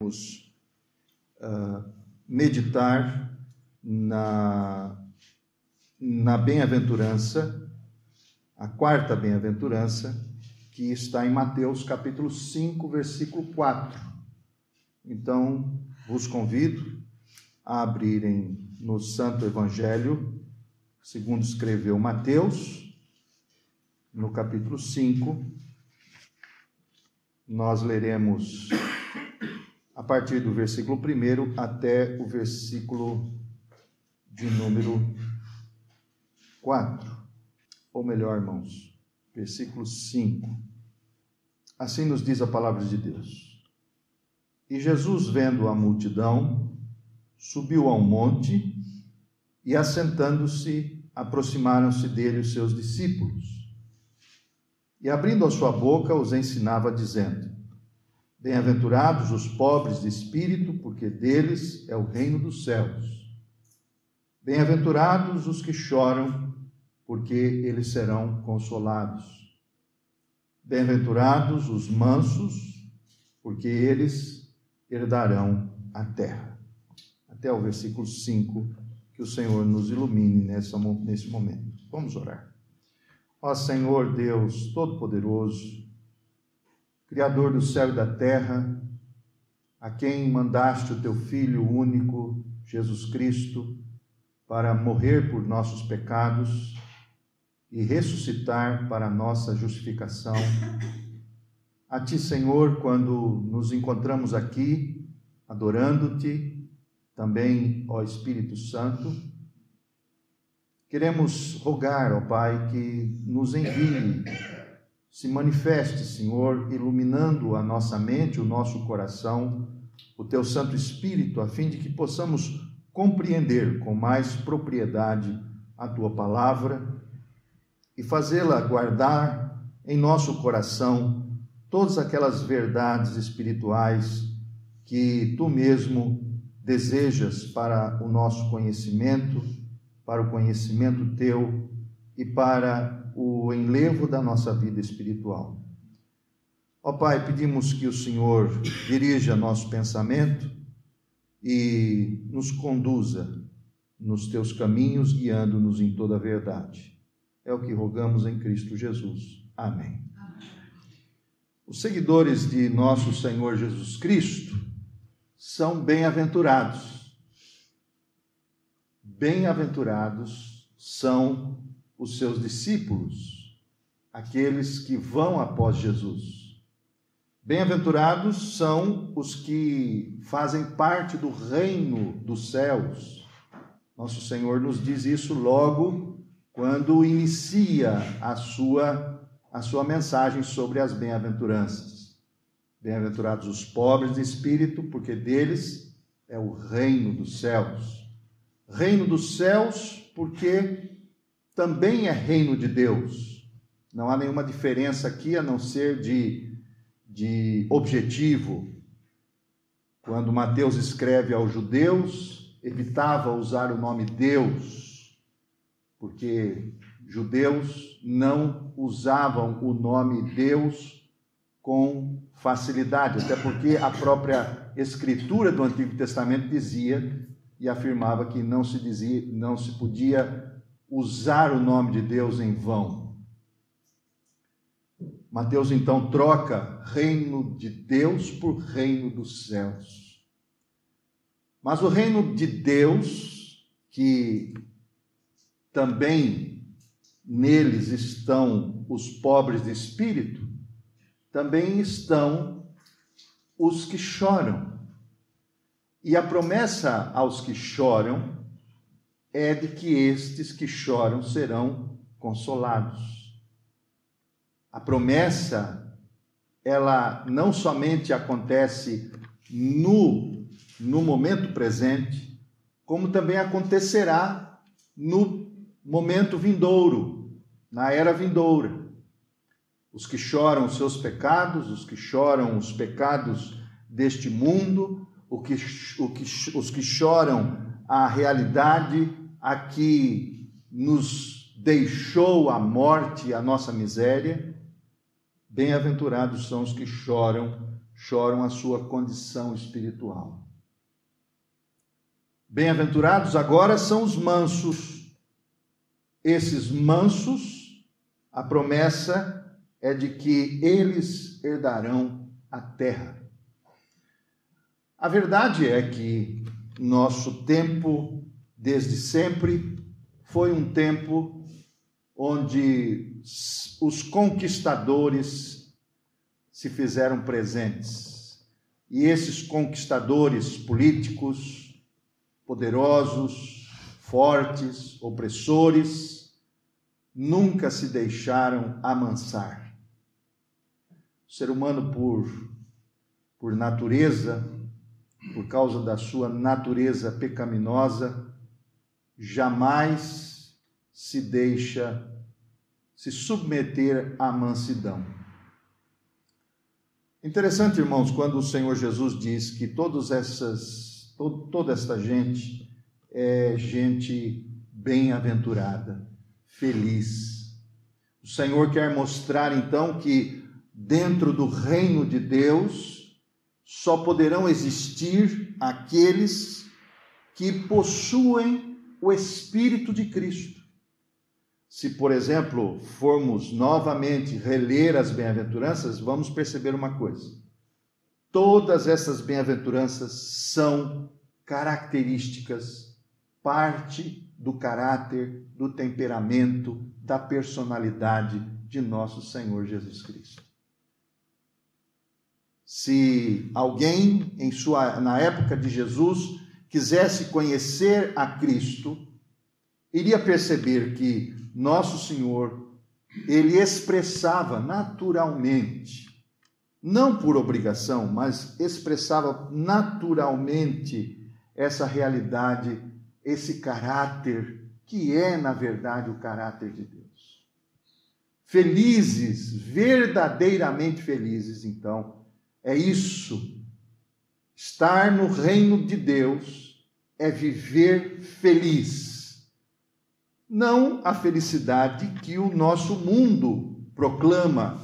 Vamos uh, meditar na, na bem-aventurança, a quarta bem-aventurança, que está em Mateus capítulo 5, versículo 4. Então, vos convido a abrirem no Santo Evangelho, segundo escreveu Mateus, no capítulo 5, nós leremos partir do versículo 1 até o versículo de número 4. Ou melhor, irmãos, versículo 5. Assim nos diz a palavra de Deus. E Jesus, vendo a multidão, subiu a um monte e, assentando-se, aproximaram-se dele os seus discípulos. E abrindo a sua boca, os ensinava, dizendo: Bem-aventurados os pobres de espírito, porque deles é o reino dos céus. Bem-aventurados os que choram, porque eles serão consolados. Bem-aventurados os mansos, porque eles herdarão a terra. Até o versículo 5, que o Senhor nos ilumine nessa, nesse momento. Vamos orar. Ó Senhor Deus Todo-Poderoso, Criador do céu e da terra, a quem mandaste o teu Filho único, Jesus Cristo, para morrer por nossos pecados e ressuscitar para nossa justificação. A ti, Senhor, quando nos encontramos aqui, adorando-te, também, ó Espírito Santo, queremos rogar, ó Pai, que nos envie se manifeste, Senhor, iluminando a nossa mente, o nosso coração, o teu Santo Espírito, a fim de que possamos compreender com mais propriedade a tua palavra e fazê-la guardar em nosso coração todas aquelas verdades espirituais que tu mesmo desejas para o nosso conhecimento, para o conhecimento teu e para o enlevo da nossa vida espiritual. Ó Pai, pedimos que o Senhor dirija nosso pensamento e nos conduza nos teus caminhos, guiando-nos em toda a verdade. É o que rogamos em Cristo Jesus. Amém. Os seguidores de nosso Senhor Jesus Cristo são bem-aventurados. Bem-aventurados são os seus discípulos, aqueles que vão após Jesus. Bem-aventurados são os que fazem parte do reino dos céus. Nosso Senhor nos diz isso logo quando inicia a sua a sua mensagem sobre as bem-aventuranças. Bem-aventurados os pobres de espírito, porque deles é o reino dos céus. Reino dos céus, porque também é reino de Deus. Não há nenhuma diferença aqui a não ser de, de objetivo. Quando Mateus escreve aos judeus, evitava usar o nome Deus, porque judeus não usavam o nome Deus com facilidade, até porque a própria escritura do Antigo Testamento dizia e afirmava que não se dizia, não se podia usar o nome de Deus em vão. Mateus então troca reino de Deus por reino dos céus. Mas o reino de Deus, que também neles estão os pobres de espírito, também estão os que choram. E a promessa aos que choram é de que estes que choram serão consolados. A promessa, ela não somente acontece no, no momento presente, como também acontecerá no momento vindouro, na era vindoura. Os que choram os seus pecados, os que choram os pecados deste mundo, o que, o que, os que choram a realidade a que nos deixou a morte e a nossa miséria, bem-aventurados são os que choram, choram a sua condição espiritual. Bem-aventurados agora são os mansos. Esses mansos, a promessa é de que eles herdarão a terra. A verdade é que nosso tempo, desde sempre, foi um tempo onde os conquistadores se fizeram presentes. E esses conquistadores políticos, poderosos, fortes, opressores, nunca se deixaram amansar. O ser humano, por, por natureza, por causa da sua natureza pecaminosa, jamais se deixa se submeter à mansidão. Interessante, irmãos, quando o Senhor Jesus diz que todas essas, todo, toda esta gente é gente bem-aventurada, feliz. O Senhor quer mostrar então que dentro do reino de Deus só poderão existir aqueles que possuem o Espírito de Cristo. Se, por exemplo, formos novamente reler as bem-aventuranças, vamos perceber uma coisa. Todas essas bem-aventuranças são características, parte do caráter, do temperamento, da personalidade de nosso Senhor Jesus Cristo. Se alguém em sua na época de Jesus quisesse conhecer a Cristo, iria perceber que nosso Senhor, ele expressava naturalmente, não por obrigação, mas expressava naturalmente essa realidade, esse caráter, que é, na verdade, o caráter de Deus. Felizes, verdadeiramente felizes, então, é isso. Estar no reino de Deus é viver feliz. Não a felicidade que o nosso mundo proclama,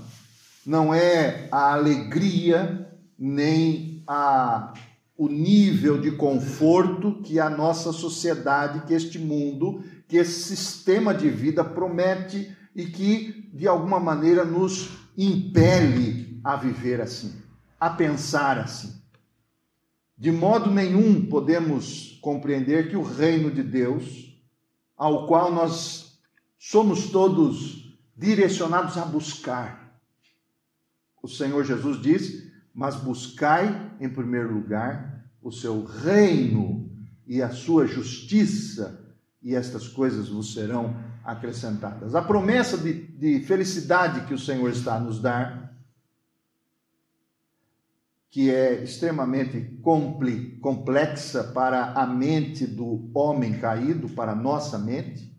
não é a alegria nem a o nível de conforto que a nossa sociedade, que este mundo, que esse sistema de vida promete e que de alguma maneira nos impele a viver assim, a pensar assim. De modo nenhum podemos compreender que o reino de Deus, ao qual nós somos todos direcionados a buscar. O Senhor Jesus diz: Mas buscai em primeiro lugar o seu reino e a sua justiça, e estas coisas vos serão acrescentadas. A promessa de, de felicidade que o Senhor está a nos dar que é extremamente complexa para a mente do homem caído, para a nossa mente,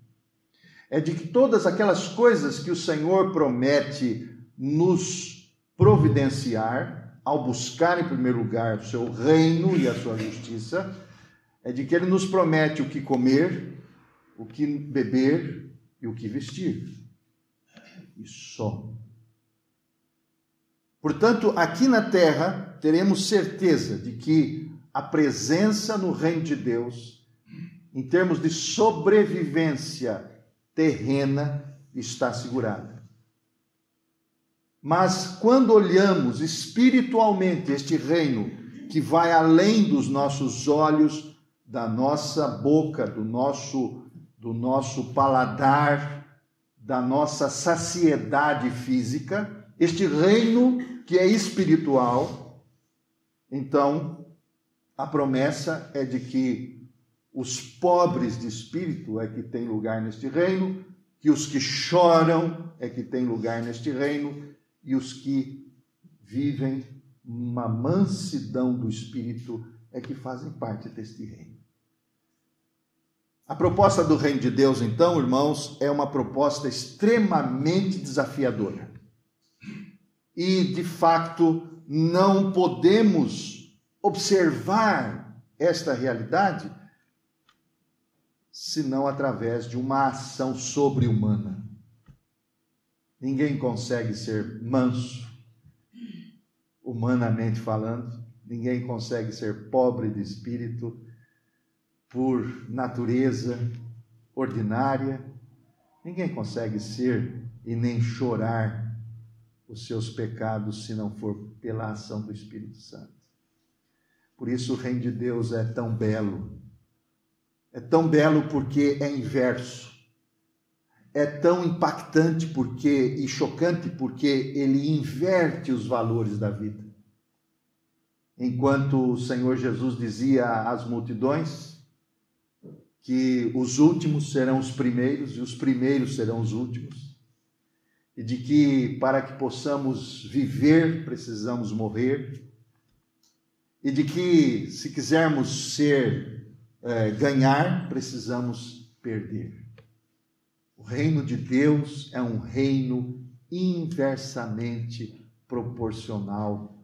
é de que todas aquelas coisas que o Senhor promete nos providenciar, ao buscar em primeiro lugar o seu reino e a sua justiça, é de que ele nos promete o que comer, o que beber e o que vestir. E só. Portanto, aqui na terra, teremos certeza de que a presença no reino de Deus, em termos de sobrevivência terrena, está assegurada. Mas quando olhamos espiritualmente este reino, que vai além dos nossos olhos, da nossa boca, do nosso, do nosso paladar, da nossa saciedade física, este reino que é espiritual, então a promessa é de que os pobres de espírito é que têm lugar neste reino, que os que choram é que têm lugar neste reino, e os que vivem uma mansidão do espírito é que fazem parte deste reino. A proposta do reino de Deus, então, irmãos, é uma proposta extremamente desafiadora e, de fato, não podemos observar esta realidade senão através de uma ação sobre-humana. Ninguém consegue ser manso. humanamente falando. Ninguém consegue ser pobre de espírito por natureza ordinária. Ninguém consegue ser e nem chorar os seus pecados se não for pela ação do Espírito Santo. Por isso o reino de Deus é tão belo. É tão belo porque é inverso. É tão impactante porque e chocante porque ele inverte os valores da vida. Enquanto o Senhor Jesus dizia às multidões que os últimos serão os primeiros e os primeiros serão os últimos, e de que para que possamos viver precisamos morrer, e de que se quisermos ser é, ganhar precisamos perder. O reino de Deus é um reino inversamente proporcional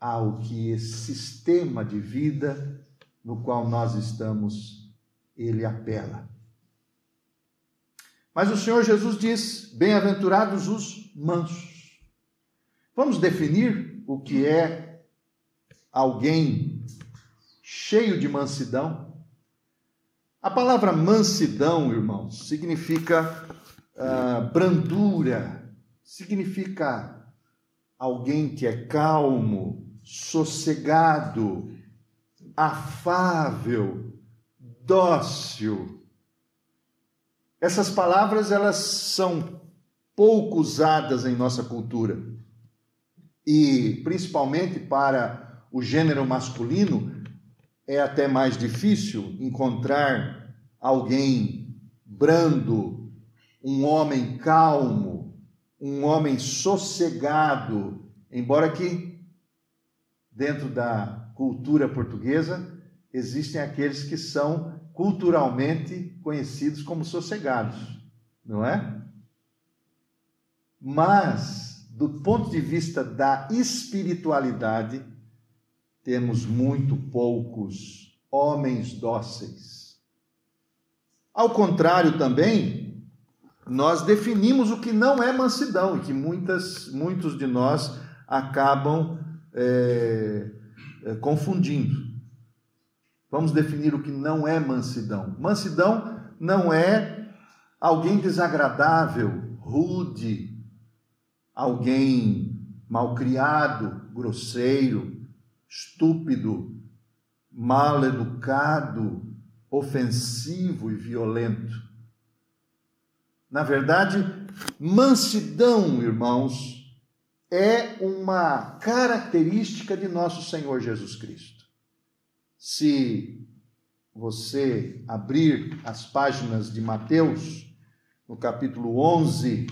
ao que esse sistema de vida no qual nós estamos ele apela. Mas o Senhor Jesus diz: Bem-aventurados os mansos. Vamos definir o que é alguém cheio de mansidão? A palavra mansidão, irmãos, significa uh, brandura, significa alguém que é calmo, sossegado, afável, dócil. Essas palavras elas são pouco usadas em nossa cultura. E principalmente para o gênero masculino é até mais difícil encontrar alguém brando, um homem calmo, um homem sossegado, embora que dentro da cultura portuguesa existem aqueles que são culturalmente conhecidos como sossegados, não é? Mas, do ponto de vista da espiritualidade, temos muito poucos homens dóceis. Ao contrário, também, nós definimos o que não é mansidão e que muitas, muitos de nós acabam é, é, confundindo. Vamos definir o que não é mansidão. Mansidão não é alguém desagradável, rude, alguém malcriado, grosseiro, estúpido, mal educado, ofensivo e violento. Na verdade, mansidão, irmãos, é uma característica de nosso Senhor Jesus Cristo. Se você abrir as páginas de Mateus, no capítulo 11,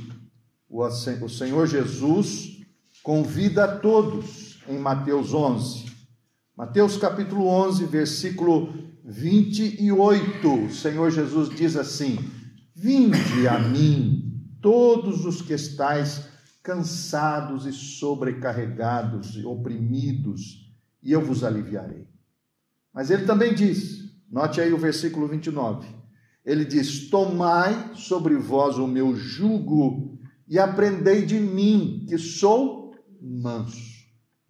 o Senhor Jesus convida a todos em Mateus 11. Mateus capítulo 11, versículo 28, o Senhor Jesus diz assim: Vinde a mim, todos os que estáis cansados e sobrecarregados e oprimidos, e eu vos aliviarei. Mas ele também diz, note aí o versículo 29. Ele diz: Tomai sobre vós o meu jugo e aprendei de mim, que sou manso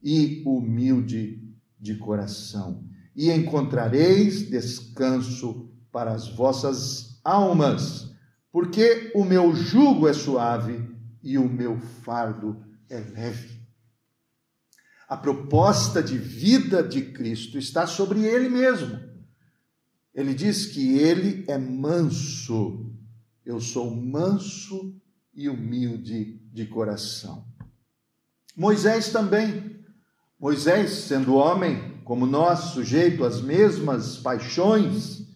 e humilde de coração, e encontrareis descanso para as vossas almas, porque o meu jugo é suave e o meu fardo é leve. A proposta de vida de Cristo está sobre ele mesmo. Ele diz que ele é manso. Eu sou manso e humilde de coração. Moisés também. Moisés, sendo homem, como nós, sujeito às mesmas paixões,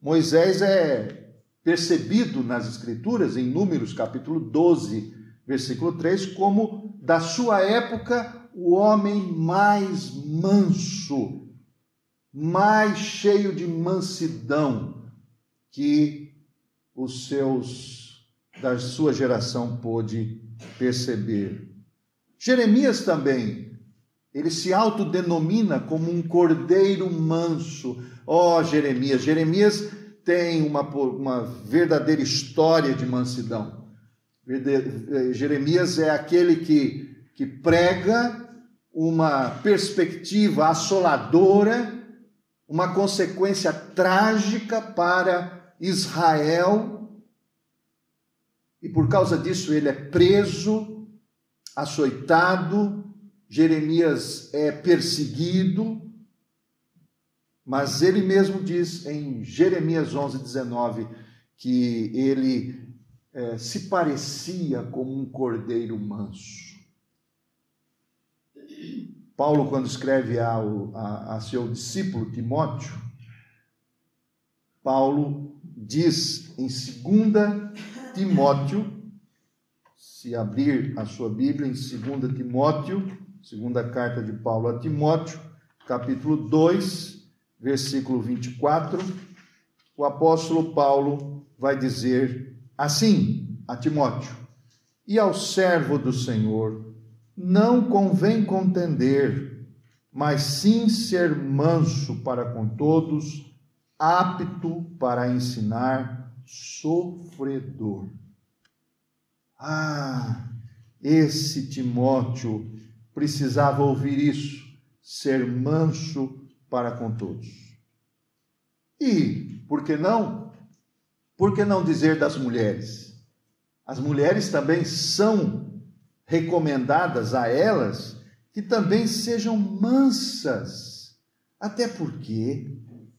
Moisés é percebido nas Escrituras, em Números capítulo 12, versículo 3, como da sua época o homem mais manso, mais cheio de mansidão que os seus da sua geração pôde perceber. Jeremias também, ele se autodenomina como um cordeiro manso. Ó oh, Jeremias, Jeremias tem uma, uma verdadeira história de mansidão. Jeremias é aquele que, que prega uma perspectiva assoladora, uma consequência trágica para Israel. E por causa disso ele é preso, açoitado, Jeremias é perseguido, mas ele mesmo diz em Jeremias 11, 19, que ele é, se parecia como um cordeiro manso. Paulo, quando escreve ao, a, a seu discípulo Timóteo, Paulo diz em 2 Timóteo, se abrir a sua Bíblia em 2 Timóteo, segunda carta de Paulo a Timóteo, capítulo 2, versículo 24, o apóstolo Paulo vai dizer assim a Timóteo: E ao servo do Senhor não convém contender, mas sim ser manso para com todos, apto para ensinar, sofredor. Ah, esse Timóteo precisava ouvir isso, ser manso para com todos. E, por que não? Por que não dizer das mulheres? As mulheres também são recomendadas a elas que também sejam mansas. Até porque,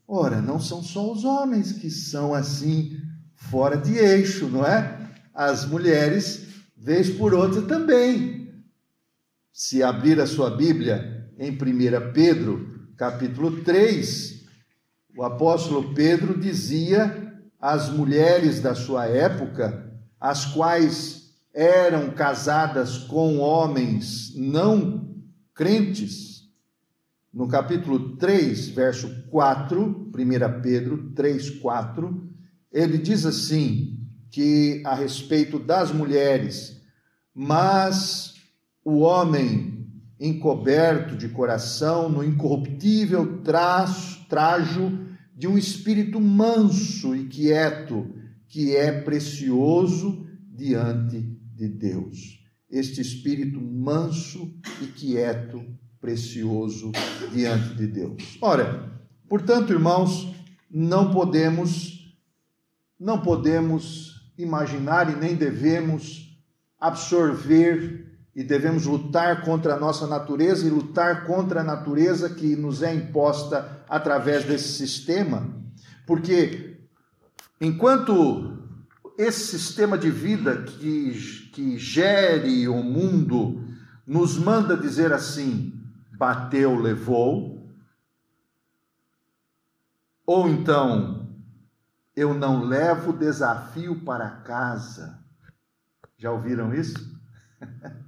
ora, não são só os homens que são assim, fora de eixo, não é? As mulheres, vez por outra também. Se abrir a sua Bíblia em 1 Pedro, capítulo 3, o apóstolo Pedro dizia às mulheres da sua época, as quais eram casadas com homens não crentes, no capítulo 3, verso 4, 1 Pedro 3, 4, ele diz assim: que a respeito das mulheres, mas o homem encoberto de coração no incorruptível traço, trajo de um espírito manso e quieto, que é precioso diante de Deus. Este espírito manso e quieto, precioso diante de Deus. Ora, portanto, irmãos, não podemos não podemos imaginar e nem devemos absorver e devemos lutar contra a nossa natureza e lutar contra a natureza que nos é imposta através desse sistema, porque enquanto esse sistema de vida que, que gere o mundo nos manda dizer assim: bateu, levou, ou então eu não levo desafio para casa. Já ouviram isso?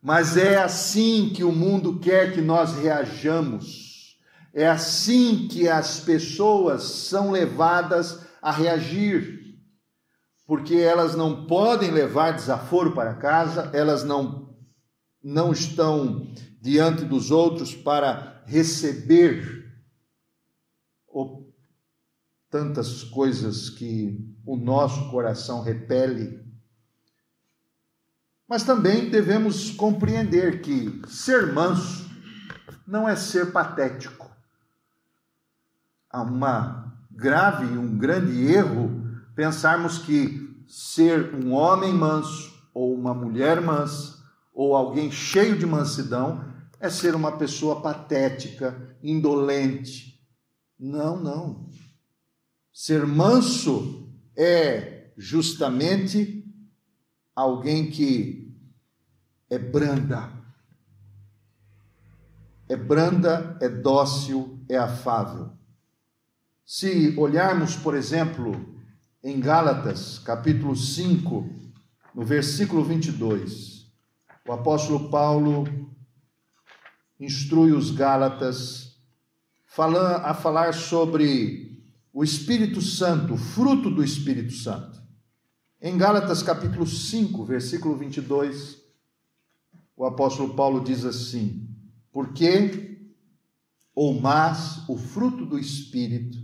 Mas é assim que o mundo quer que nós reajamos. É assim que as pessoas são levadas a reagir. Porque elas não podem levar desaforo para casa, elas não não estão diante dos outros para receber tantas coisas que o nosso coração repele mas também devemos compreender que ser manso não é ser patético. Há uma grave e um grande erro pensarmos que ser um homem manso ou uma mulher mansa ou alguém cheio de mansidão é ser uma pessoa patética, indolente. Não, não. Ser manso é justamente alguém que é branda. É branda, é dócil, é afável. Se olharmos, por exemplo, em Gálatas, capítulo 5, no versículo 22, o apóstolo Paulo instrui os Gálatas a falar sobre o Espírito Santo, o fruto do Espírito Santo. Em Gálatas capítulo 5, versículo 22, o apóstolo Paulo diz assim: Porque, ou mas, o fruto do Espírito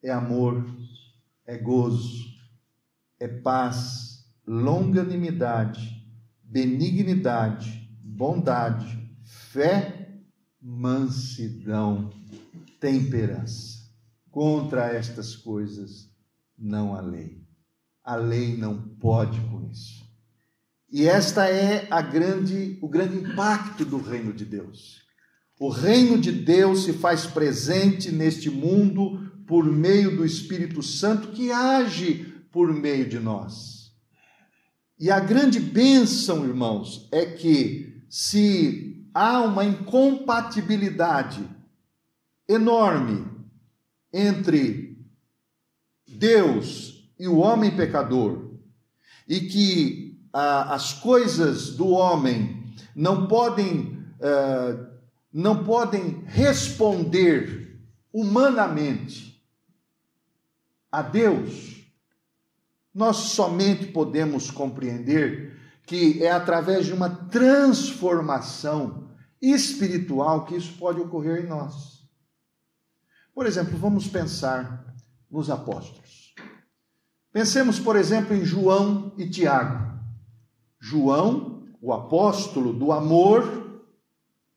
é amor, é gozo, é paz, longanimidade, benignidade, bondade, fé, mansidão, temperança. Contra estas coisas não há lei. A lei não pode com isso. E esta é a grande, o grande impacto do reino de Deus. O reino de Deus se faz presente neste mundo por meio do Espírito Santo que age por meio de nós. E a grande bênção, irmãos, é que se há uma incompatibilidade enorme entre Deus e o homem pecador, e que ah, as coisas do homem não podem, ah, não podem responder humanamente a Deus, nós somente podemos compreender que é através de uma transformação espiritual que isso pode ocorrer em nós. Por exemplo, vamos pensar nos apóstolos. Pensemos, por exemplo, em João e Tiago. João, o apóstolo do amor,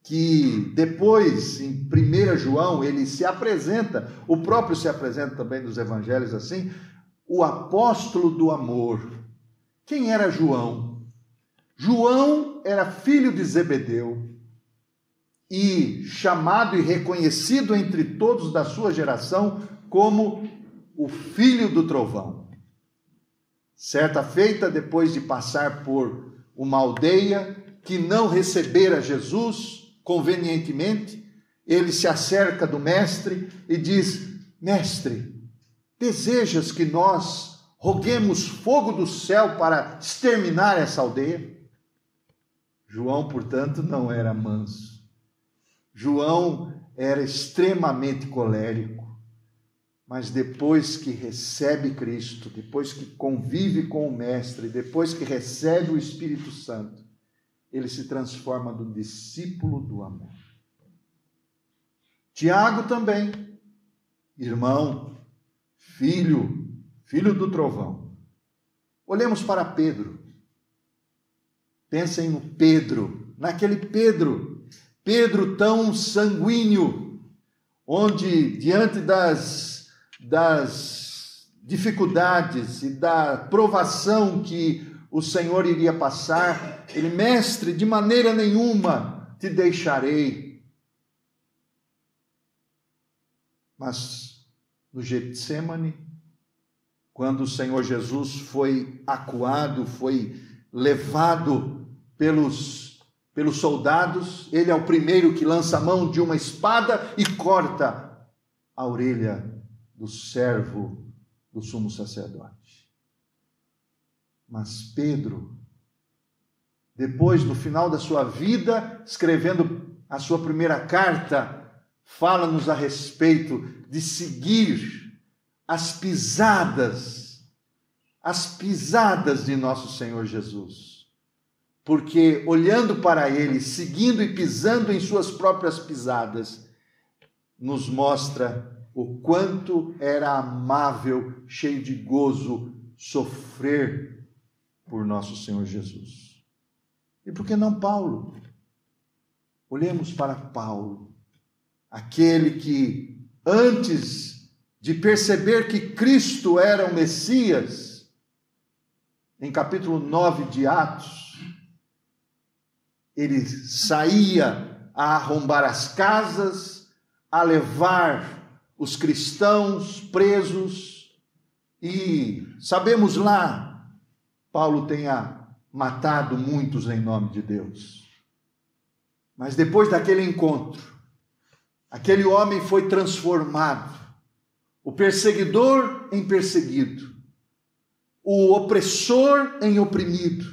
que depois, em 1 João, ele se apresenta, o próprio se apresenta também nos evangelhos assim, o apóstolo do amor. Quem era João? João era filho de Zebedeu e chamado e reconhecido entre todos da sua geração como o filho do trovão. Certa feita, depois de passar por uma aldeia que não recebera Jesus convenientemente, ele se acerca do mestre e diz: Mestre, desejas que nós roguemos fogo do céu para exterminar essa aldeia? João, portanto, não era manso. João era extremamente colérico mas depois que recebe Cristo, depois que convive com o Mestre, depois que recebe o Espírito Santo, ele se transforma no discípulo do amor. Tiago também, irmão, filho, filho do trovão. Olhemos para Pedro. Pensem no Pedro, naquele Pedro, Pedro tão sanguíneo, onde diante das das dificuldades e da provação que o Senhor iria passar, ele, mestre, de maneira nenhuma te deixarei. Mas no Getsemane, quando o Senhor Jesus foi acuado, foi levado pelos, pelos soldados, ele é o primeiro que lança a mão de uma espada e corta a orelha do servo do sumo sacerdote. Mas Pedro, depois, no final da sua vida, escrevendo a sua primeira carta, fala-nos a respeito de seguir as pisadas, as pisadas de nosso Senhor Jesus. Porque olhando para Ele, seguindo e pisando em Suas próprias pisadas, nos mostra o quanto era amável, cheio de gozo, sofrer por nosso Senhor Jesus. E por que não Paulo? Olhemos para Paulo, aquele que, antes de perceber que Cristo era o Messias, em capítulo 9 de Atos, ele saía a arrombar as casas, a levar os cristãos presos, e sabemos lá, Paulo tenha matado muitos em nome de Deus. Mas depois daquele encontro, aquele homem foi transformado, o perseguidor em perseguido, o opressor em oprimido,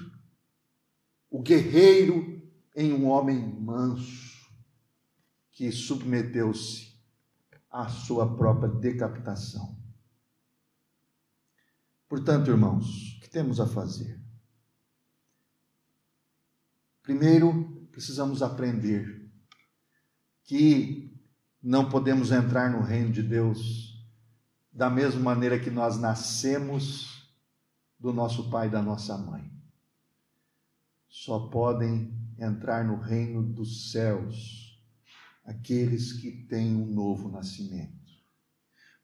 o guerreiro em um homem manso, que submeteu-se a sua própria decapitação. Portanto, irmãos, o que temos a fazer? Primeiro, precisamos aprender que não podemos entrar no reino de Deus da mesma maneira que nós nascemos do nosso pai e da nossa mãe. Só podem entrar no reino dos céus aqueles que têm um novo nascimento.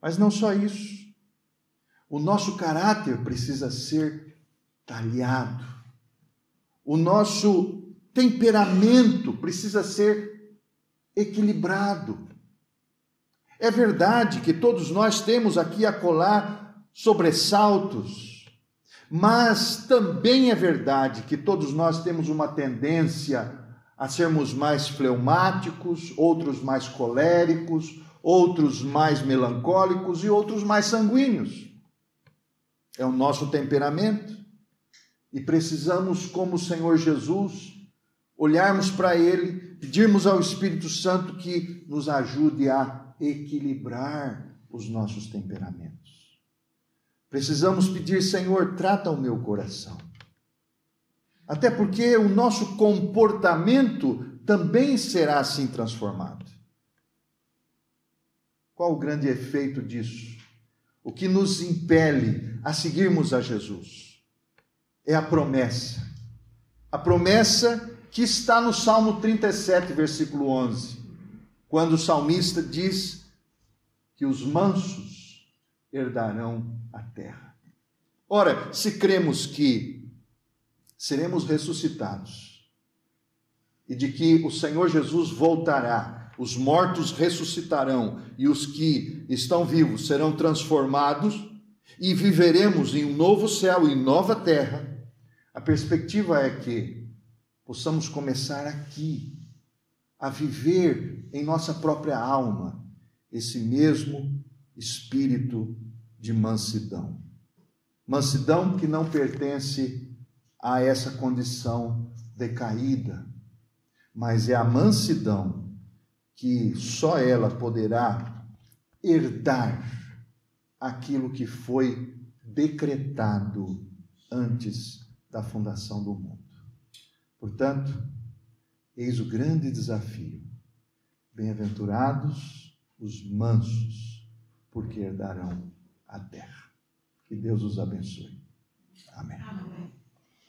Mas não só isso. O nosso caráter precisa ser talhado. O nosso temperamento precisa ser equilibrado. É verdade que todos nós temos aqui a colar sobressaltos, mas também é verdade que todos nós temos uma tendência a sermos mais fleumáticos, outros mais coléricos, outros mais melancólicos e outros mais sanguíneos. É o nosso temperamento. E precisamos, como o Senhor Jesus, olharmos para Ele, pedirmos ao Espírito Santo que nos ajude a equilibrar os nossos temperamentos. Precisamos pedir, Senhor, trata o meu coração. Até porque o nosso comportamento também será assim transformado. Qual o grande efeito disso? O que nos impele a seguirmos a Jesus é a promessa. A promessa que está no Salmo 37, versículo 11 quando o salmista diz que os mansos herdarão a terra. Ora, se cremos que seremos ressuscitados e de que o Senhor Jesus voltará, os mortos ressuscitarão e os que estão vivos serão transformados e viveremos em um novo céu e nova terra, a perspectiva é que possamos começar aqui a viver em nossa própria alma esse mesmo espírito de mansidão. Mansidão que não pertence a essa condição decaída, mas é a mansidão que só ela poderá herdar aquilo que foi decretado antes da fundação do mundo. Portanto, Eis o grande desafio. Bem-aventurados os mansos, porque herdarão a terra. Que Deus os abençoe. Amém. Amém.